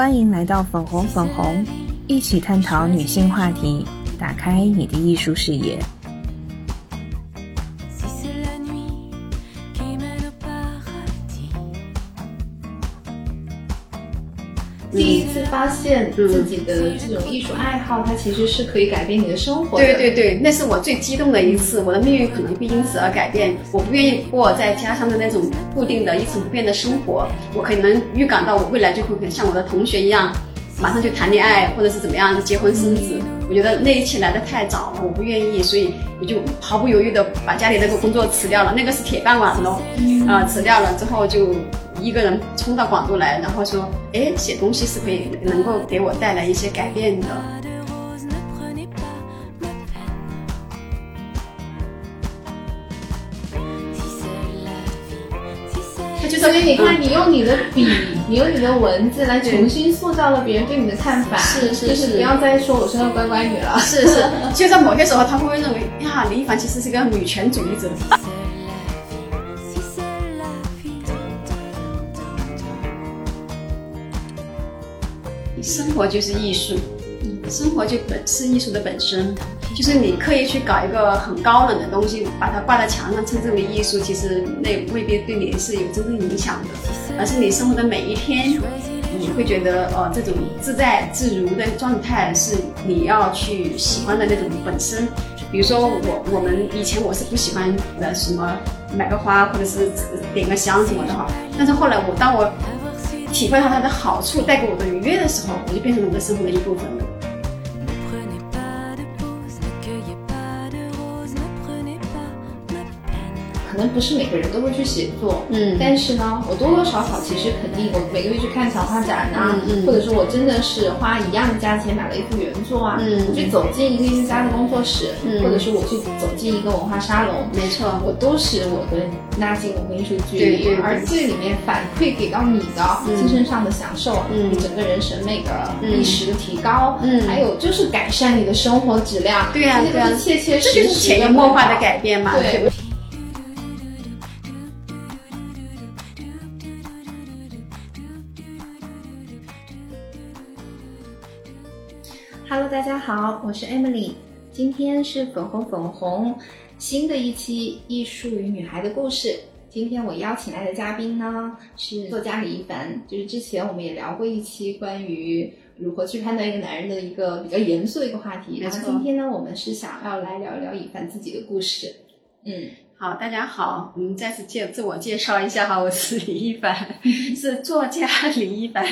欢迎来到粉红粉红，一起探讨女性话题，打开你的艺术视野。现自己的这种艺术爱好，它其实是可以改变你的生活的。对对对，那是我最激动的一次，我的命运可能会因此而改变。我不愿意过在家乡的那种固定的一成不变的生活，我可能预感到我未来就会像我的同学一样，马上就谈恋爱或者是怎么样结婚生子。我觉得那一切来的太早了，我不愿意，所以我就毫不犹豫的把家里那个工作辞掉了，那个是铁饭碗喽，啊，辞掉了之后就。一个人冲到广州来，然后说：“哎，写东西是可以能够给我带来一些改变的。”所以你看，你用你的笔，你用你的文字来重新塑造了别人对你的看法。是是是，不要再说我是个乖乖女了。是是，就在某些时候，他会不会认为呀，林一凡其实是个女权主义者？生活就是艺术，生活就本是艺术的本身。就是你刻意去搞一个很高冷的东西，把它挂在墙上，称之为艺术，其实那未必对你是有真正影响的。而是你生活的每一天，你会觉得哦，这种自在自如的状态是你要去喜欢的那种本身。比如说我我们以前我是不喜欢的什么买个花或者是点个香什么的哈，但是后来我当我。体会到它的好处带给我的愉悦的时候，我就变成了我的生活的一部分了。能不是每个人都会去写作，嗯，但是呢，我多多少少其实肯定，我每个月去看小画展啊，或者说我真的是花一样的价钱买了一幅原作啊，嗯。我去走进一个艺术家的工作室，或者是我去走进一个文化沙龙，没错，我都是我的拉近我跟艺术距离，而这里面反馈给到你的精神上的享受，嗯，整个人审美的意识的提高，嗯，还有就是改善你的生活质量，对呀，对呀，切切实实潜移默化的改变嘛，对。Hello，大家好，我是 Emily，今天是粉红粉红新的一期艺术与女孩的故事。今天我邀请来的嘉宾呢是作家李一凡，就是之前我们也聊过一期关于如何去判断一个男人的一个比较严肃的一个话题。然后今天呢，我们是想要来聊一聊一凡自己的故事。嗯。好，大家好，我们再次介自我介绍一下哈，我是李一凡，是作家李一凡。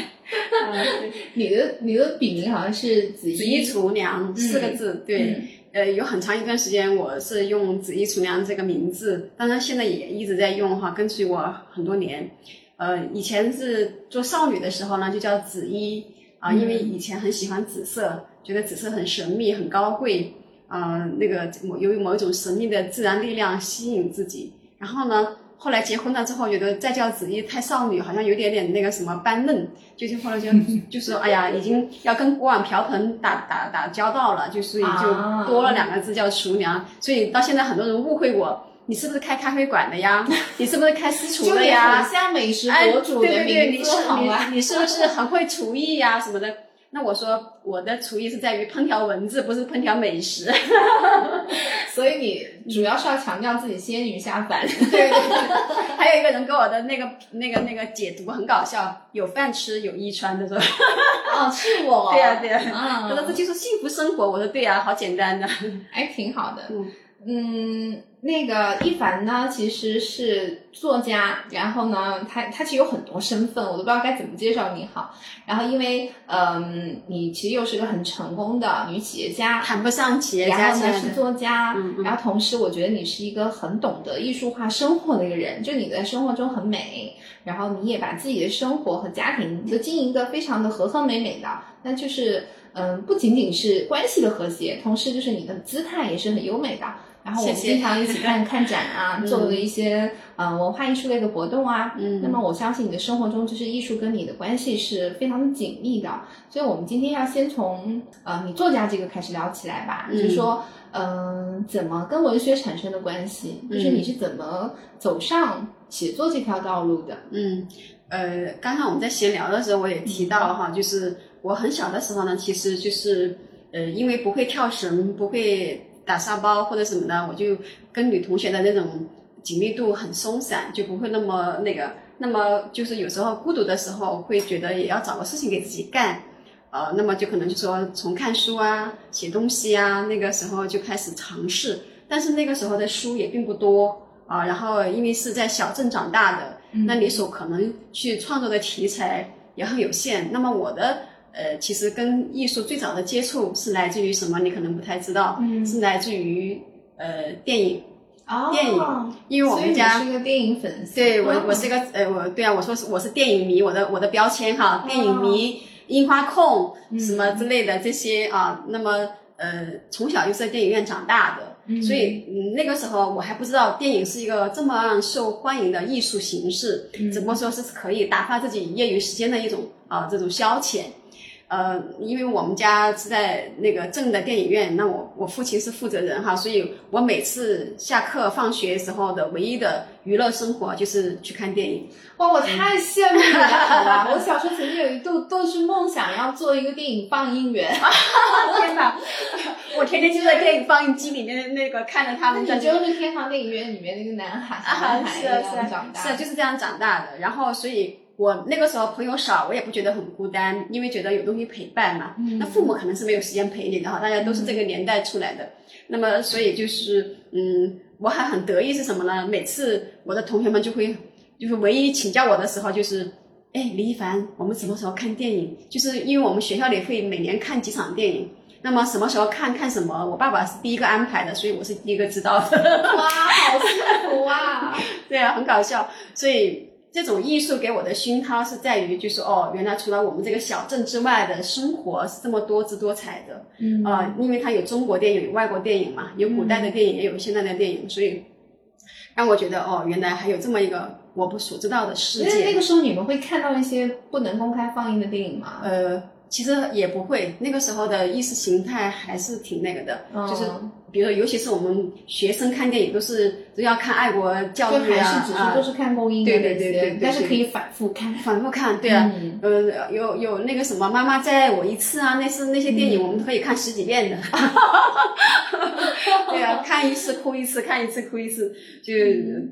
你的你的笔名好像是紫衣厨娘四个字，对，呃，有很长一段时间我是用紫衣厨娘这个名字，当然现在也一直在用哈，跟随我很多年。呃，以前是做少女的时候呢，就叫紫衣啊，因为以前很喜欢紫色，觉得紫色很神秘、很高贵。呃，那个由于某一种神秘的自然力量吸引自己，然后呢，后来结婚了之后，觉得再叫子怡太少女，好像有点点那个什么般嫩，就就后来 就就说，哎呀，已经要跟锅碗瓢盆打打打交道了，就所以就多了两个字叫厨娘。所以到现在很多人误会我，你是不是开咖啡馆的呀？你是不是开私厨的呀？像美食博主的名字好吗？你是不是很会厨艺呀什么的？那我说我的厨艺是在于烹调文字，不是烹调美食，所以你主要是要强调自己仙女下凡。对，还有一个人给我的那个那个那个解读很搞笑，有饭吃有衣穿，他说。哦，是我。对 呀对呀，他说这就是幸福生活。我说对呀，好简单的，哎挺好的。嗯，那个一凡呢，其实是作家，然后呢，他他其实有很多身份，我都不知道该怎么介绍你好。然后因为，嗯，你其实又是个很成功的女企业家，谈不上企业家，然后呢是作家，然后同时我觉得你是一个很懂得艺术化生活的一个人，就你在生活中很美，然后你也把自己的生活和家庭都经营的非常的和和美美的，那就是，嗯，不仅仅是关系的和谐，同时就是你的姿态也是很优美的。然后我们经常一起看 看展啊，做的一些呃文化艺术类的活动啊。嗯，那么我相信你的生活中就是艺术跟你的关系是非常的紧密的。所以我们今天要先从呃你作家这个开始聊起来吧，就是说嗯怎么跟文学产生的关系，就是你是怎么走上写作这条道路的？嗯，呃，刚刚我们在闲聊的时候，我也提到哈，就是我很小的时候呢，其实就是呃，因为不会跳绳，不会打沙包或者什么的，我就跟女同学的那种紧密度很松散，就不会那么那个。那么就是有时候孤独的时候，会觉得也要找个事情给自己干，呃，那么就可能就说从看书啊、写东西啊，那个时候就开始尝试。但是那个时候的书也并不多啊，然后因为是在小镇长大的，那你所可能去创作的题材也很有限。那么我的呃，其实跟艺术最早的接触是来自于什么？你可能不太知道，是来自于呃电影。电影，因为我们家是一个电影粉丝。对我，我是一个呃，我对啊，我说是我是电影迷，我的我的标签哈，电影迷、樱花控什么之类的这些啊。那么呃，从小就是在电影院长大的，所以嗯那个时候我还不知道电影是一个这么受欢迎的艺术形式，只不过说是可以打发自己业余时间的一种啊这种消遣。呃，因为我们家是在那个镇的电影院，那我我父亲是负责人哈，所以我每次下课放学时候的唯一的娱乐生活就是去看电影。哇，我太羡慕你了，我小时候曾经有一度都是梦想要做一个电影放映员。天哪！我天天就在电影放映机里面那个看着他们。你就是天堂电影院里面那个男孩，男孩一样长大，是就是这样长大的。然后所以。我那个时候朋友少，我也不觉得很孤单，因为觉得有东西陪伴嘛。那父母可能是没有时间陪你的哈，大家都是这个年代出来的。那么，所以就是，嗯，我还很得意是什么呢？每次我的同学们就会，就是唯一请教我的时候，就是，哎，李一凡，我们什么时候看电影？就是因为我们学校里会每年看几场电影，那么什么时候看看什么？我爸爸是第一个安排的，所以我是第一个知道的。哇，好幸福啊！对啊，很搞笑，所以。这种艺术给我的熏陶是在于，就是哦，原来除了我们这个小镇之外的生活是这么多姿多彩的，嗯啊，因为它有中国电影、有外国电影嘛，有古代的电影，也有现代的电影，所以让我觉得哦，原来还有这么一个我不所知道的世界。那个时候你们会看到一些不能公开放映的电影吗？呃，其实也不会，那个时候的意识形态还是挺那个的，就是。比如说，尤其是我们学生看电影，都是都要看爱国教育啊，还是只是都是看公映的对对对对，但是可以反复看，反复看，对啊，呃，有有那个什么，妈妈再爱我一次啊，那是那些电影，我们可以看十几遍的。对啊，看一次哭一次，看一次哭一次，就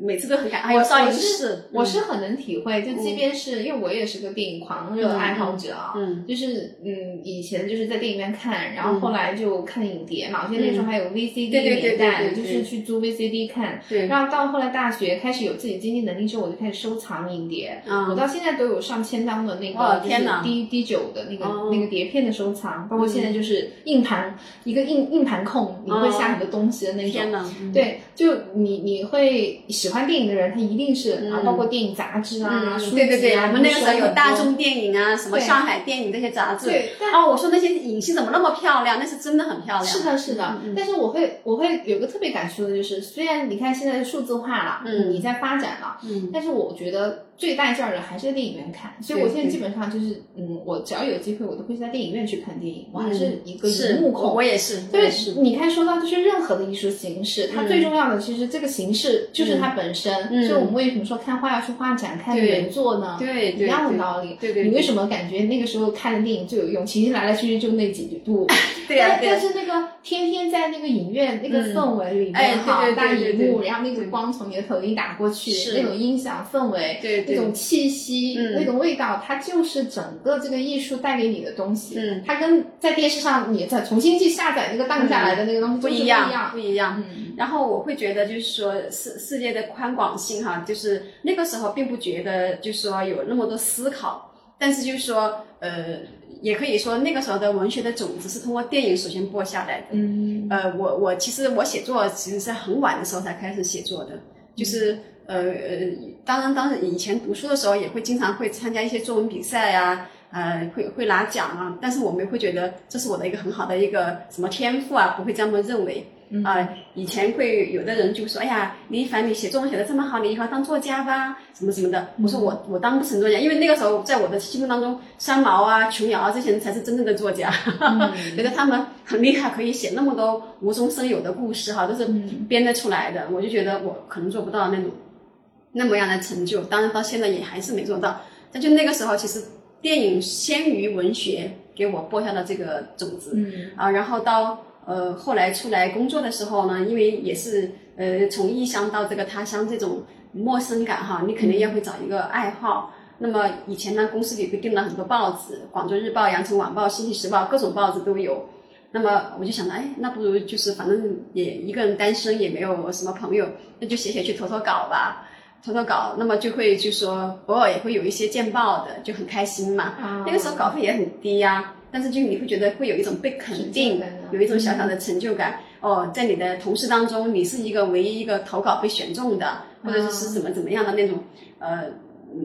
每次都很感。还有少林寺，我是很能体会，就即便是因为我也是个电影狂热爱好者啊，嗯，就是嗯，以前就是在电影院看，然后后来就看影碟嘛，我记得那时候还有 V。VCD 年代就是去租 VCD 看，然后到后来大学开始有自己经济能力之后，我就开始收藏影碟。我到现在都有上千张的那个就是 D D 九的那个那个碟片的收藏，包括现在就是硬盘一个硬硬盘控，你会下很多东西的那种。对，就你你会喜欢电影的人，他一定是啊，包括电影杂志啊、书籍啊。我们那个时候有大众电影啊，什么上海电影这些杂志。对，哦，我说那些影戏怎么那么漂亮？那是真的很漂亮。是的，是的。但是我会。我会有个特别感触的，就是虽然你看现在数字化了，嗯，你在发展了，嗯，但是我觉得。最带劲儿的还是在电影院看，所以我现在基本上就是，嗯，我只要有机会，我都会在电影院去看电影。我还是一个荧幕控，我也是。对，你看，说到就是任何的艺术形式，它最重要的其实这个形式就是它本身。所以我们为什么说看画要去画展看原作呢？对，一样的道理。对对。你为什么感觉那个时候看的电影最有用？其实来来去去就那几部。对呀。但是那个天天在那个影院那个氛围里面哈，大荧幕，然后那种光从你的头顶打过去，那种音响氛围，那种气息。那种味道，它就是整个这个艺术带给你的东西。嗯，它跟在电视上你再重新去下载那个荡下来的那个东西不一样，不一样。嗯，然后我会觉得就是说世世界的宽广性哈，就是那个时候并不觉得就是说有那么多思考，但是就是说呃，也可以说那个时候的文学的种子是通过电影首先播下来的。嗯，呃，我我其实我写作其实是很晚的时候才开始写作的，就是。呃呃，当然，当然，以前读书的时候也会经常会参加一些作文比赛啊，呃，会会拿奖啊。但是我们会觉得这是我的一个很好的一个什么天赋啊，不会这么认为。啊，以前会有的人就说：“哎呀，李一凡，你写作文写的这么好，你以后当作家吧，什么什么的。”我说：“我我当不成作家，因为那个时候在我的心目当中，三毛啊、琼瑶啊这些人才是真正的作家，觉得他们很厉害，可以写那么多无中生有的故事哈，都是编得出来的。我就觉得我可能做不到那种。”那么样的成就，当然到现在也还是没做到。那就那个时候，其实电影先于文学给我播下了这个种子。嗯啊，然后到呃后来出来工作的时候呢，因为也是呃从异乡到这个他乡这种陌生感哈，你肯定要会找一个爱好。那么以前呢，公司里会订了很多报纸，《广州日报》《羊城晚报》《星期时报》，各种报纸都有。那么我就想着，哎，那不如就是反正也一个人单身，也没有什么朋友，那就写写去投投稿吧，投投稿。那么就会就说偶尔也会有一些见报的，就很开心嘛。啊那个时候稿费也很低呀、但是就你会觉得会有一种被肯定有一种小小的成就感。哦，在你的同事当中，你是一个唯一一个投稿被选中的，或者是怎么怎么样的那种，呃，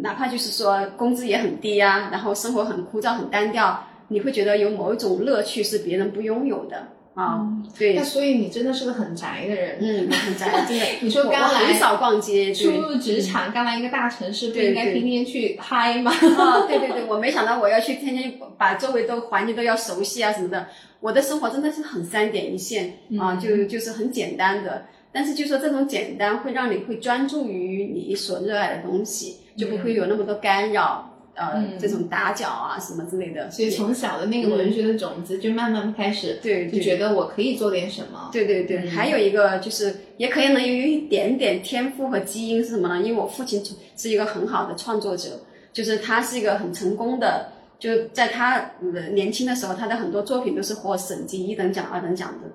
哪怕就是说工资也很低呀、然后生活很枯燥、很单调，你会觉得有某一种乐趣是别人不拥有的啊。对那，所以你真的是个很宅的人。嗯，很宅，真的。你说刚来很少逛街，初入职场，刚来一个大城市，不应该天天去 嗨吗？啊，对对对，我没想到我要去天天把周围都环境都要熟悉啊什么的。我的生活真的是很三点一线啊，就就是很简单的。但是就说这种简单会让你会专注于你所热爱的东西，就不会有那么多干扰，呃，嗯这种打搅啊什么之类的。所以从小的那个文学的种子，就慢慢开始，对对就觉得我可以做点什么。对对对，还有一个就是，也可能有一点点天赋和基因是什么呢？因为我父亲是一个很好的创作者，就是他是一个很成功的，就在他呃年轻的时候，他的很多作品都是获省级一等奖、二等奖的。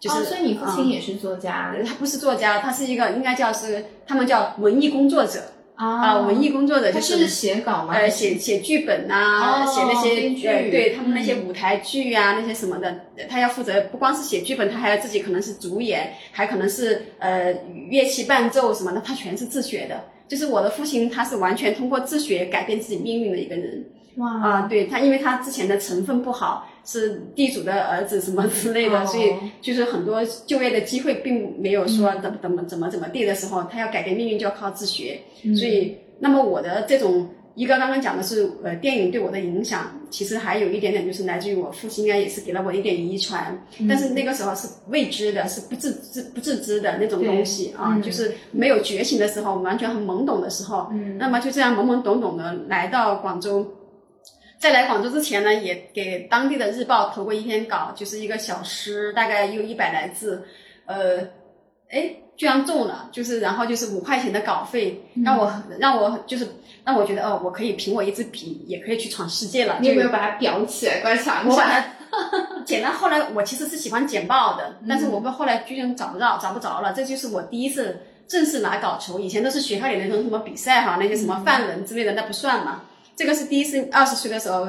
就是，哦，所以你父亲嗯也是作家他不是作家，他是一个应该叫是他们叫文艺工作者啊、啊文艺工作者就是写稿吗？呃，写写剧本呐、哦写那些剧呃，对他们那些嗯舞台剧啊、那些什么的，他要负责不光是写剧本，他还要自己可能是主演，还可能是呃乐器伴奏什么的，他全是自学的。就是我的父亲，他是完全通过自学改变自己命运的一个人哇啊、对他，因为他之前的成分不好，是地主的儿子什么之类的，哦。所以就是很多就业的机会并没有说怎么怎么怎么怎么地的时候，他要改变命运就要靠自学。所以，那么我的这种一个刚刚讲的是呃电影对我的影响，其实还有一点点就是来自于我父亲，应该也是给了我一点遗传，但是那个时候是未知的，是不自知不自知的那种东西啊，嗯。就是没有觉醒的时候，完全很懵懂的时候，嗯。那么就这样懵懵懂懂的来到广州。在来广州之前呢，也给当地的日报投过一篇稿，就是一个小诗，大概有一百来字，呃，哎，居然中了，就是然后就是五块钱的稿费，让我让我就是让我觉得哦，我可以凭我一支笔也可以去闯世界了。就你有没有把它裱起来挂墙我把上？它 剪了。后来我其实是喜欢剪报的，嗯但是我们后来居然找不到，找不着了。这就是我第一次正式拿稿酬，以前都是学校里那种什么比赛哈，那些什么范文之类的，那不算嘛。这个是第一次二十岁的时候，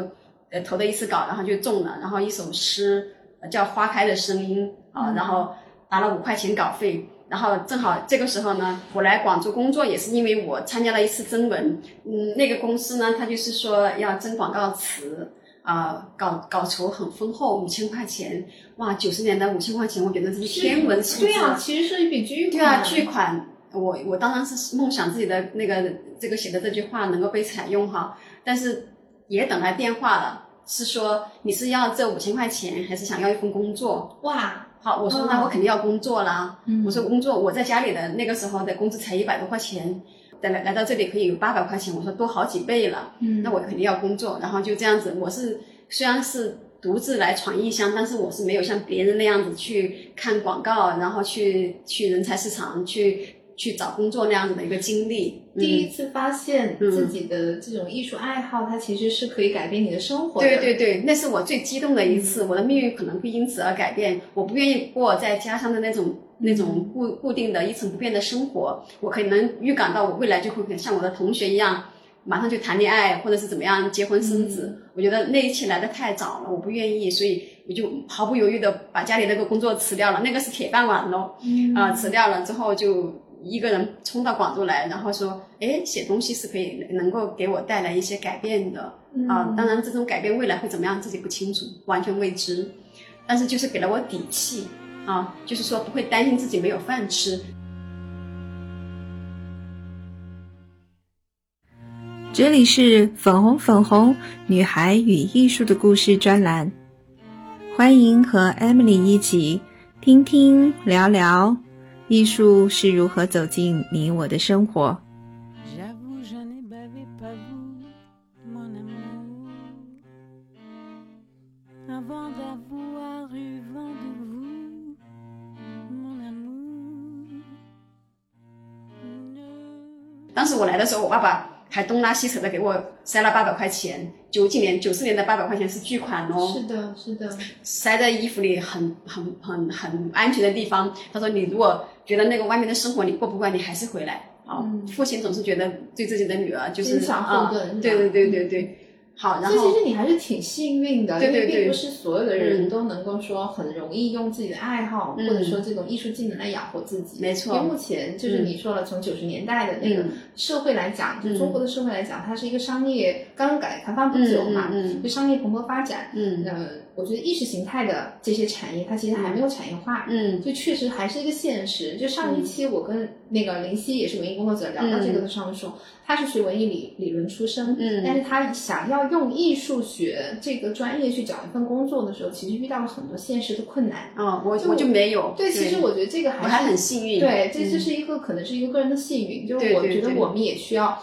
呃，投的一次稿，然后就中了，然后一首诗呃叫《花开的声音》啊，然后拿了五块钱稿费。然后正好这个时候呢，我来广州工作也是因为我参加了一次征文，嗯，那个公司呢，他就是说要征广告词，啊、稿稿酬很丰厚，五千块钱，哇，九十年代五千块钱，我觉得这是天文数字，对啊，其实是一笔巨款。对啊，巨款。我我当然是梦想自己的那个这个写的这句话能够被采用哈，但是也等来电话了，是说你是要这五千块钱，还是想要一份工作？哇，好，我说哦那我肯定要工作啦。嗯我说工作，我在家里的那个时候的工资才一百多块钱，来来来到这里可以有八百块钱，我说多好几倍了。嗯那我肯定要工作，然后就这样子。我是虽然是独自来闯异乡，但是我是没有像别人那样子去看广告，然后去去人才市场去去找工作那样子的一个经历。第一嗯次发现自己的这种艺术爱好，它其实是可以改变你的生活的。对对对，那是我最激动的一次，我的命运可能会因此而改变。我不愿意过在家乡的那种那种固固定的一成不变的生活，我可能预感到我未来就会像我的同学一样，马上就谈恋爱，或者是怎么样结婚生子。我觉得那一切来的太早了，我不愿意，所以我就毫不犹豫的把家里那个工作辞掉了，那个是铁饭碗咯。嗯啊、辞掉了之后就一个人冲到广州来，然后说，哎，写东西是可以能够给我带来一些改变的。啊，当然这种改变未来会怎么样自己不清楚，完全未知，但是就是给了我底气啊，就是说不会担心自己没有饭吃。这里是粉红粉红女孩与艺术的故事专栏，欢迎和 Emily 一起听听聊聊艺术是如何走进你我的生活？当时我来的时候我爸爸还东拉西扯的给我塞了八百块钱九几年九四年的八百块钱是巨款哦。是的是的。塞在衣服里很很很很安全的地方。他说你如果觉得那个外面的生活你过不惯，你还是回来。”啊，父亲总是觉得对自己的女儿就是啊，对对对对对。好，然后其实你还是挺幸运的，因为并不是所有的人都能够说很容易用自己的爱好或者说这种艺术技能来养活自己。没错，因为目前就是你说了，从九十年代的那个社会来讲，就中国的社会来讲，它是一个商业刚刚改革开放不久嘛，就商业蓬勃发展。嗯，呃，我觉得意识形态的这些产业，它其实还没有产业化。嗯，就确实还是一个现实。就上一期我跟那个林夕也是文艺工作者聊到这个的时候说。他是学文艺理理论出身，嗯，但是他想要用艺术学这个专业去找一份工作的时候，其实遇到了很多现实的困难。嗯，我我就没有。对，其实我觉得这个还还很幸运。对，这这是一个可能是一个个人的幸运，就是我觉得我们也需要。嗯，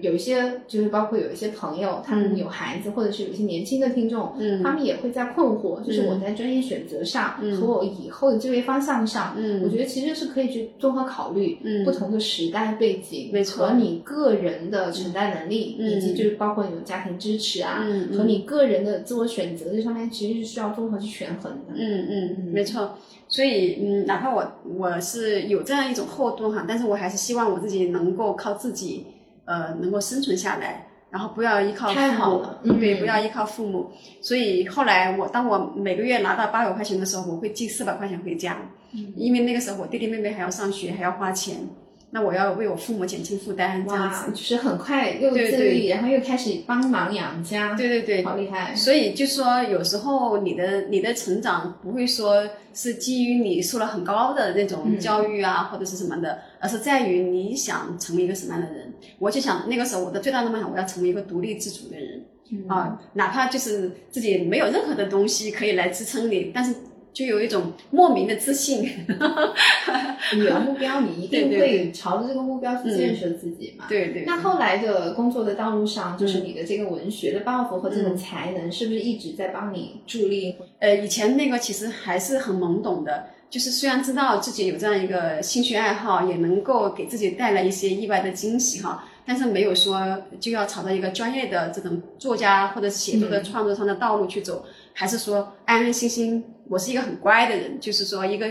有一些就是包括有一些朋友，他们有孩子，或者是有一些年轻的听众，他们也会在困惑，就是我在专业选择上和我以后的就业方向上，我觉得其实是可以去综合考虑不同的时代背景和你个人的承担能力，以及就是包括你的家庭支持啊，和你个人的自我选择这上面，其实是需要综合去权衡的。嗯嗯，没错。所以嗯，哪怕我我是有这样一种后盾哈，但是我还是希望我自己能够靠自己。呃，能够生存下来，然后不要依靠父母，对，不要依靠父母。所以后来我当我每个月拿到八百块钱的时候，我会寄四百块钱回家，因为那个时候我弟弟妹妹还要上学，还要花钱。那我要为我父母减轻负担，这样子就是很快 又自立，然后又开始帮忙养家。对对对，好厉害！所以就说有时候你的你的成长不会说是基于你受了很高的那种教育啊，或者是什么的，而是在于你想成为一个什么样的人。我就想那个时候我的最大的梦想，我要成为一个独立自主的人啊，哪怕就是自己没有任何的东西可以来支撑你，但是。就有一种莫名的自信。你有目标，你一定会朝着这个目标去建设自己嘛？对对。那后来的工作的道路上，就是你的这个文学的抱负和这种才能，是不是一直在帮你助力？呃，以前那个其实还是很懵懂的，就是虽然知道自己有这样一个兴趣爱好，也能够给自己带来一些意外的惊喜哈，但是没有说就要朝着一个专业的这种作家或者写作的创作上的道路去走。还是说安安心心，我是一个很乖的人，就是说一个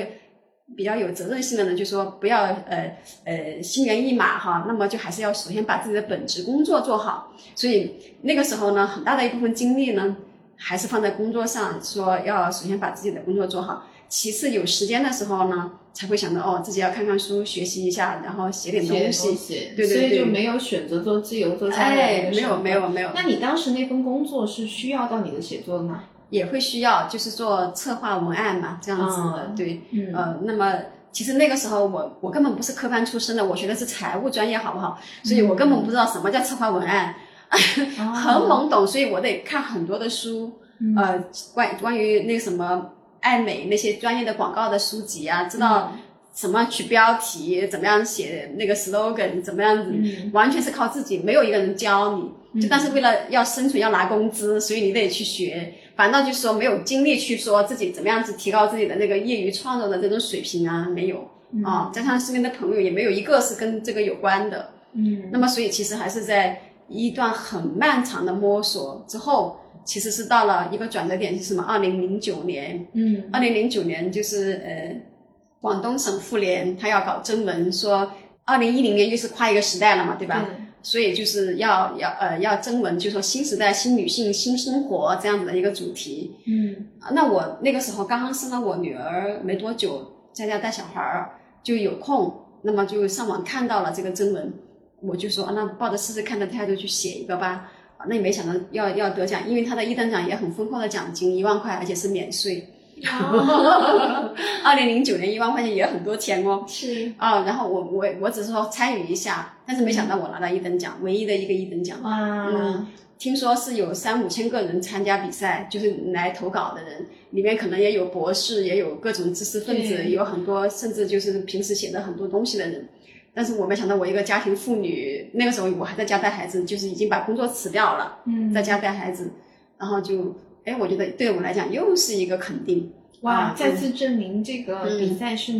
比较有责任心的人，就说不要呃呃心猿意马哈。那么就还是要首先把自己的本职工作做好。所以那个时候呢，很大的一部分精力呢，还是放在工作上，说要首先把自己的工作做好。其次有时间的时候呢，才会想到哦，自己要看看书，学习一下，然后写点东西。对对对。所以就没有选择做自由作家。哎，没有没有没有。那你当时那份工作是需要到你的写作吗？也会需要，就是做策划文案嘛，这样子的，对，呃，那么其实那个时候我我根本不是科班出身的，我学的是财务专业，好不好？所以我根本不知道什么叫策划文案，很懵懂，所以我得看很多的书，呃，关关于那什么爱美那些专业的广告的书籍啊，知道什么取标题，怎么样写那个 slogan，怎么样子，完全是靠自己，没有一个人教你，就但是为了要生存要拿工资，所以你得去学。反倒就是说没有精力去说自己怎么样子提高自己的那个业余创作的这种水平啊，没有。啊，加上身边的朋友也没有一个是跟这个有关的，嗯，那么所以其实还是在一段很漫长的摸索之后，其实是到了一个转折点，是什么？二零零九年，嗯，二零零九年就是呃，广东省妇联他要搞征文，说二零一零年又是跨一个时代了嘛，对吧？所以就是要要呃要征文，就说新时代新女性新生活这样子的一个主题。嗯，那我那个时候刚刚生了我女儿没多久，在家带小孩儿就有空，那么就上网看到了这个征文，我就说那抱着试试看的态度去写一个吧。那也没想到要要得奖，因为他的一等奖也很丰厚的奖金一万块，而且是免税。二零零九年一万块钱也很多钱哦，是啊，然后我我我只是说参与一下，但是没想到我拿到一等奖，唯一的一个一等奖。哇，嗯，听说是有三五千个人参加比赛，就是来投稿的人，里面可能也有博士，也有各种知识分子，有很多甚至就是平时写的很多东西的人。但是我没想到，我一个家庭妇女，那个时候我还在家带孩子，就是已经把工作辞掉了，嗯，在家带孩子，然后就。哎，我觉得对我来讲又是一个肯定。哇，再次证明这个比赛是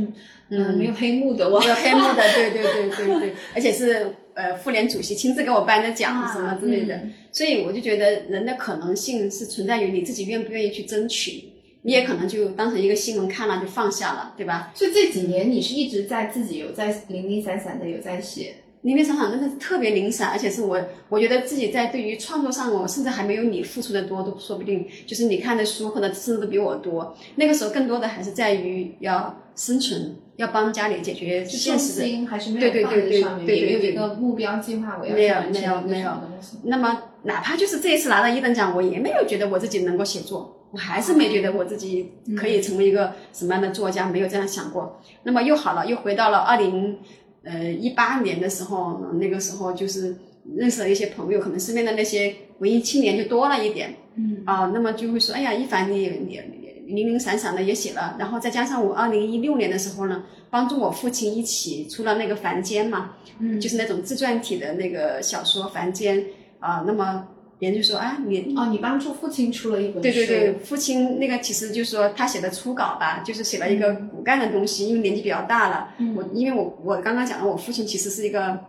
嗯没有黑幕的，没有黑幕的，对对对对对，而且是呃妇联主席亲自给我颁的奖什么之类的，所以我就觉得人的可能性是存在于你自己愿不愿意去争取。你也可能就当成一个新闻看了就放下了，对吧？所以这几年你是一直在自己有在零零散散的有在写。零零散散，真的是特别零散，而且是我，我觉得自己在对于创作上，我甚至还没有你付出的多，都说不定。就是你看的书，或者甚至都比我多。那个时候，更多的还是在于要生存，要帮家里解决现实的。还是没有放在上面，也没有一个目标计划，我要没有没有没有。那么，哪怕就是这一次拿到一等奖，我也没有觉得我自己能够写作，我还是没觉得我自己可以成为一个什么样的作家，没有这样想过。那么又好了，又回到了二零。呃，一八年的时候，那个时候就是认识了一些朋友，可能身边的那些文艺青年就多了一点，嗯啊，那么就会说，哎呀，一凡你你零零散散的也写了，然后再加上我二零一六年的时候呢，帮助我父亲一起出了那个《凡间》嘛，嗯，就是那种自传体的那个小说《凡间》啊，那么。别人就说啊，你哦，你帮助父亲出了一本书。对对对，父亲那个其实就是说他写的初稿吧，就是写了一个骨干的东西，因为年纪比较大了。我因为我我刚刚讲了，我父亲其实是一个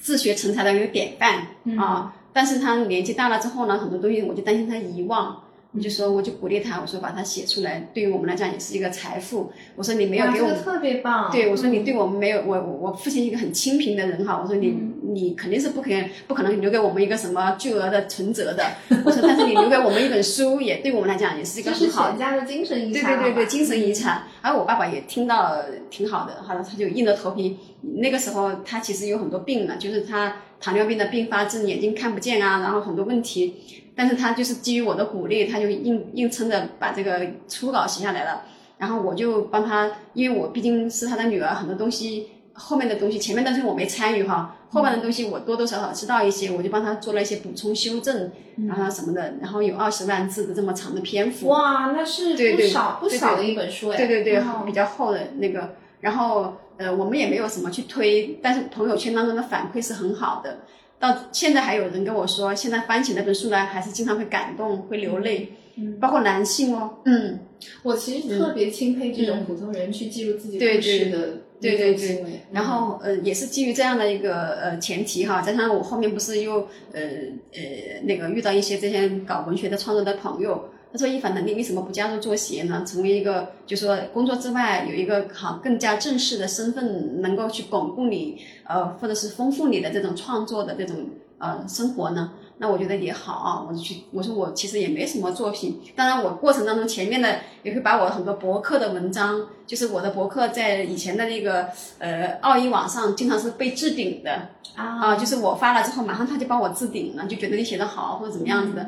自学成才的一个典范啊，但是他年纪大了之后呢，很多东西我就担心他遗忘。我就说，我就鼓励他，我说把它写出来，对于我们来讲也是一个财富。我说你没有给我特别棒。对，我说你对我们没有，我我父亲一个很清贫的人哈。我说你你肯定是不可能不可能留给我们一个什么巨额的存折的。我说但是你留给我们一本书，也对我们来讲也是一个很好家的精神遗产。对对对对，精神遗产。而我爸爸也听到挺好的，好了，他就硬着头皮。那个时候他其实有很多病了，就是他糖尿病的并发症，眼睛看不见啊，然后很多问题。但是他就是基于我的鼓励，他就硬硬撑着把这个初稿写下来了。然后我就帮他，因为我毕竟是他的女儿，很多东西后面的东西，前面的东西我没参与哈，后面的东西我多多少少知道一些，我就帮他做了一些补充修正，然后什么的。然后有二十万字的这么长的篇幅，哇，那是不少不少的一本书哎，对对对，比较厚的那个。然后呃，我们也没有什么去推，但是朋友圈当中的反馈是很好的。到现在还有人跟我说，现在翻起那本书来，还是经常会感动，会流泪，嗯，包括男性哦，嗯，我其实特别钦佩这种普通人去记录自己故事的，对对对，然后呃，也是基于这样的一个呃前提哈，加上我后面不是又呃呃那个遇到一些这些搞文学的创作的朋友。他说：“一凡的，你为什么不加入作协呢？成为一个，就说工作之外有一个好更加正式的身份，能够去巩固你，呃，或者是丰富你的这种创作的这种呃生活呢？那我觉得也好啊。我就去，我说我其实也没什么作品。当然，我过程当中前面的也会把我很多博客的文章，就是我的博客在以前的那个呃奥一网上经常是被置顶的啊，就是我发了之后，马上他就帮我置顶了，就觉得你写的好或者怎么样子的。”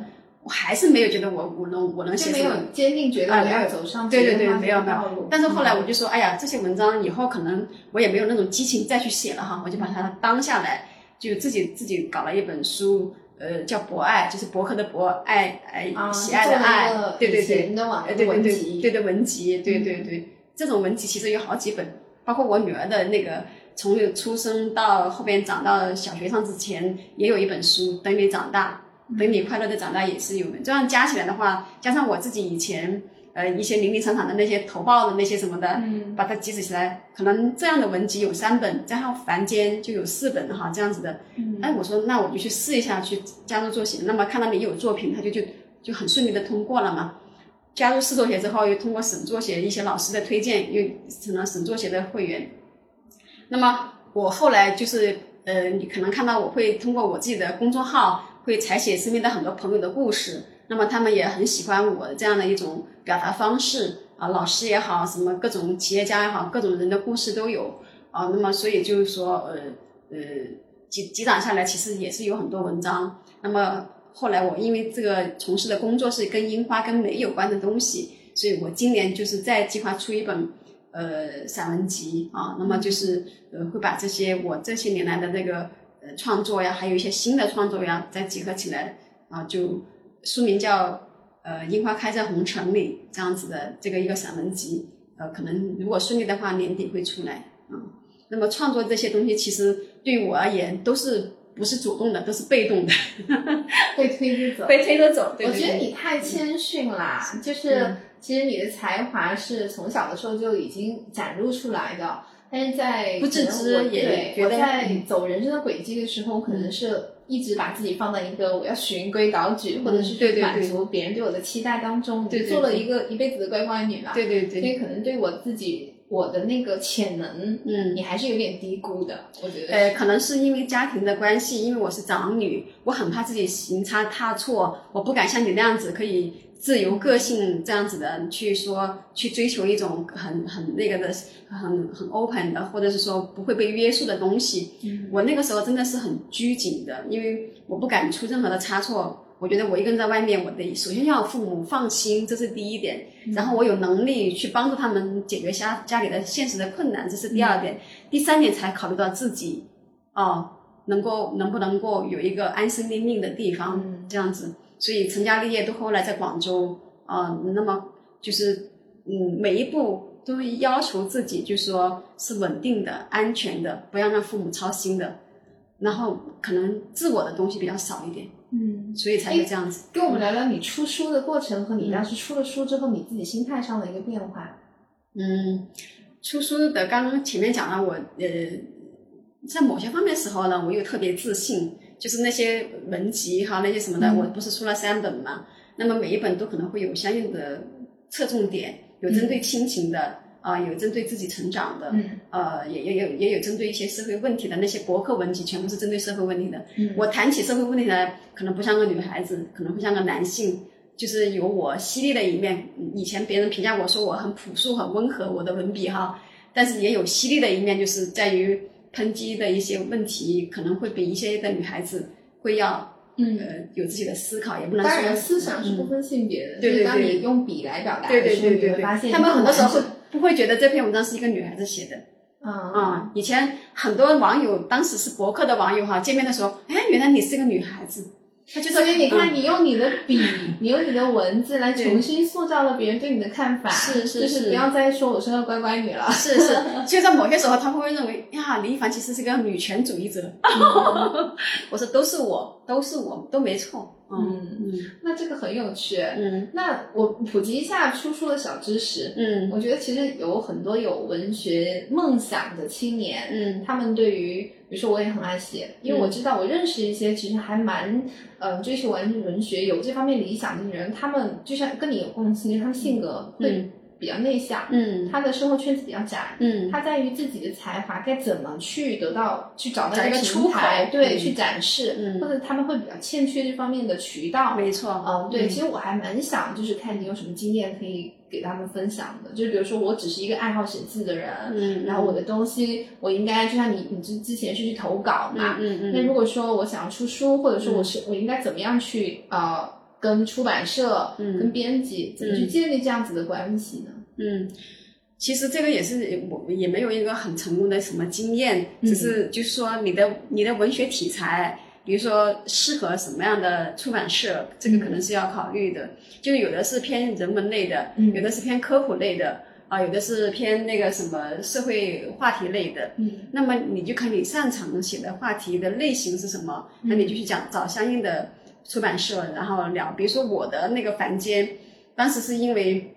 我还是没有觉得我我能我能写没有坚定觉得我要走上对对对没有没有。但是后来我就说，哎呀，这些文章以后可能我也没有那种激情再去写了哈，我就把它当下来，就自己自己搞了一本书，呃，叫博爱，就是博客的博爱，爱喜爱的爱，对对对，对对对对对文集，对对对，这种文集其实有好几本，包括我女儿的那个从出生到后边长到小学上之前，也有一本书，等你长大。等你快乐的长大也是有的，这样加起来的话，加上我自己以前呃一些零零散散的那些投报的那些什么的，嗯，把它集起来，可能这样的文集有三本，加上凡间就有四本哈，这样子的。嗯，哎，我说那我就去试一下去加入作协，那么看到你有作品，他就就就很顺利的通过了嘛。加入市作协之后，又通过省作协一些老师的推荐，又成了省作协的会员。那么我后来就是呃，你可能看到我会通过我自己的公众号。会采写身边的很多朋友的故事，那么他们也很喜欢我这样的一种表达方式啊，老师也好，什么各种企业家也好，各种人的故事都有啊。那么所以就是说，呃呃，积积攒下来，其实也是有很多文章。那么后来我因为这个从事的工作是跟樱花跟美有关的东西，所以我今年就是再计划出一本呃散文集啊。那么就是呃会把这些我这些年来的这个。创作呀，还有一些新的创作呀，再结合起来啊，就书名叫呃《樱花开在红尘里》这样子的这个一个散文集，呃，可能如果顺利的话，年底会出来啊。那么创作这些东西，其实对于我而言都是不是主动的，都是被动的，被推着走，被推着走。我觉得你太谦逊啦，就是其实你的才华是从小的时候就已经展露出来的。但是在不自知也对觉得我在走人生的轨迹的时候，可能是一直把自己放在一个我要循规蹈矩，或者是去满足别人对我的期待当中，对对做了一个一辈子的乖乖女嘛。对对对，所以可能对我自己我的那个潜能，嗯你还是有点低估的，我觉得。呃，可能是因为家庭的关系，因为我是长女，我很怕自己行差踏错，我不敢像你那样子可以自由个性这样子的去说去追求一种很很那个的很很 open 的，或者是说不会被约束的东西。嗯我那个时候真的是很拘谨的，因为我不敢出任何的差错。我觉得我一个人在外面，我得首先要父母放心，这是第一点。然后我有能力去帮助他们解决家家里的现实的困难，这是第二点。第三点才考虑到自己，哦，能够能不能够有一个安身立命的地方，嗯这样子。所以成家立业都后来在广州，啊、那么就是嗯，每一步都要求自己，就说是稳定的、安全的，不要让父母操心的。然后可能自我的东西比较少一点，嗯，所以才会这样子。跟我们聊聊你出书的过程和你当时出了书之后你自己心态上的一个变化。嗯，出书的刚刚前面讲了，我呃，在某些方面时候呢，我又特别自信，就是那些文集哈，那些什么的，嗯我不是出了三本嘛，那么每一本都可能会有相应的侧重点，有针对亲情的。啊、有针对自己成长的，嗯呃，也也有也有针对一些社会问题的那些博客文集，全部是针对社会问题的。嗯我谈起社会问题来，可能不像个女孩子，可能会像个男性，就是有我犀利的一面。以前别人评价我说我很朴素、很温和，我的文笔哈，但是也有犀利的一面，就是在于抨击的一些问题，可能会比一些的女孩子会要嗯，呃有自己的思考，也不能当然说思想是不分性别的，对对就是当你用笔来表达对对对对发现，他们很多时候会更完整不会觉得这篇文章是一个女孩子写的。啊啊、以前很多网友，当时是博客的网友哈，见面的时候，哎，原来你是个女孩子，他就说，所以你看，嗯你用你的笔，你用你的文字来重新塑造了别人对你的看法，是是就是不要再说我是个乖乖女了。是是，就在某些时候，他们会认为呀，李一凡其实是个女权主义者。我说都是我，都是我，都没错。嗯嗯。那这个很有趣。嗯。那我普及一下出书的小知识。嗯。我觉得其实有很多有文学梦想的青年，嗯。他们对于，比如说我也很爱写，因为我知道我认识一些其实还蛮呃追求文文学有这方面理想的人，他们就像跟你有共性，他们性格会比较内向，嗯他的生活圈子比较窄，嗯他在于自己的才华该怎么去得到，去找到找一个平出口台，对，嗯去展示，嗯或者他们会比较欠缺这方面的渠道。没错。嗯，对，其实我还蛮想，就是看你有什么经验可以给他们分享的。就是比如说，我只是一个爱好写字的人，嗯然后我的东西，我应该就像你，你之之前是去投稿嘛，嗯嗯那如果说我想要出书，或者说我是、我应该怎么样去呃跟出版社、嗯跟编辑怎么去建立这样子的关系呢？嗯，其实这个也是我也没有一个很成功的什么经验，嗯只是就是说你的你的文学题材，比如说适合什么样的出版社，这个可能是要考虑的。就有的是偏人文类的，嗯有的是偏科普类的。啊，有的是偏那个什么社会话题类的，嗯那么你就看你擅长写的话题的类型是什么，那你就去讲找相应的出版社，然后聊。比如说我的那个房间，当时是因为，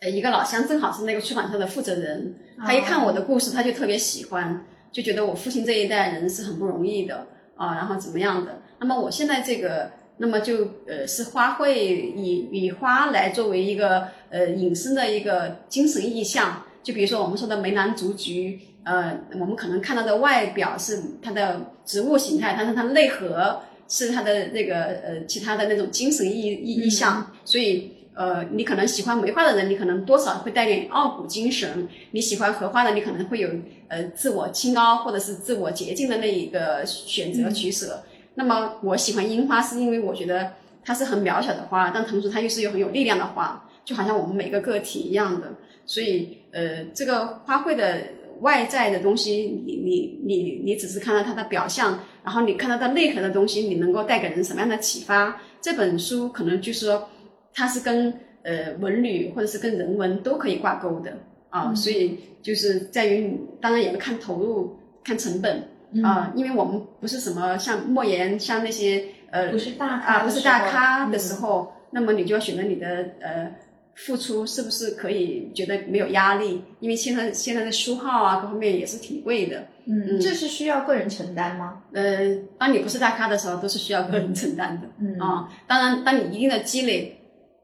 呃，一个老乡正好是那个出版社的负责人，他一看我的故事，他就特别喜欢，就觉得我父亲这一代人是很不容易的啊，然后怎么样的。那么我现在这个，那么就呃是花卉以以花来作为一个呃引申的一个精神意象，就比如说我们说的梅兰竹菊，呃，我们可能看到的外表是它的植物形态，但是它内核是他的那个呃其他的那种精神意意意象，所以。呃，你可能喜欢梅花的人，你可能多少会带点傲骨精神；你喜欢荷花的，你可能会有呃自我清高或者是自我洁净的那一个选择取舍。那么我喜欢樱花，是因为我觉得它是很渺小的花，但同时它又是有很有力量的花，就好像我们每个个体一样的。所以呃，这个花卉的外在的东西，你你你你只是看到它的表象，然后你看到它内核的东西，你能够带给人什么样的启发？这本书可能就是说。它是跟呃文旅或者是跟人文都可以挂钩的啊，所以就是在于，当然也要看投入、看成本啊，因为我们不是什么像莫言、像那些呃不是大咖啊，不是大咖的的时候，那么你就要选择你的呃付出是不是可以觉得没有压力？因为现在现在的书号啊各方面也是挺贵的。嗯，这是需要个人承担吗？呃，当你不是大咖的时候，都是需要个人承担的。嗯啊，当然，当你一定的积累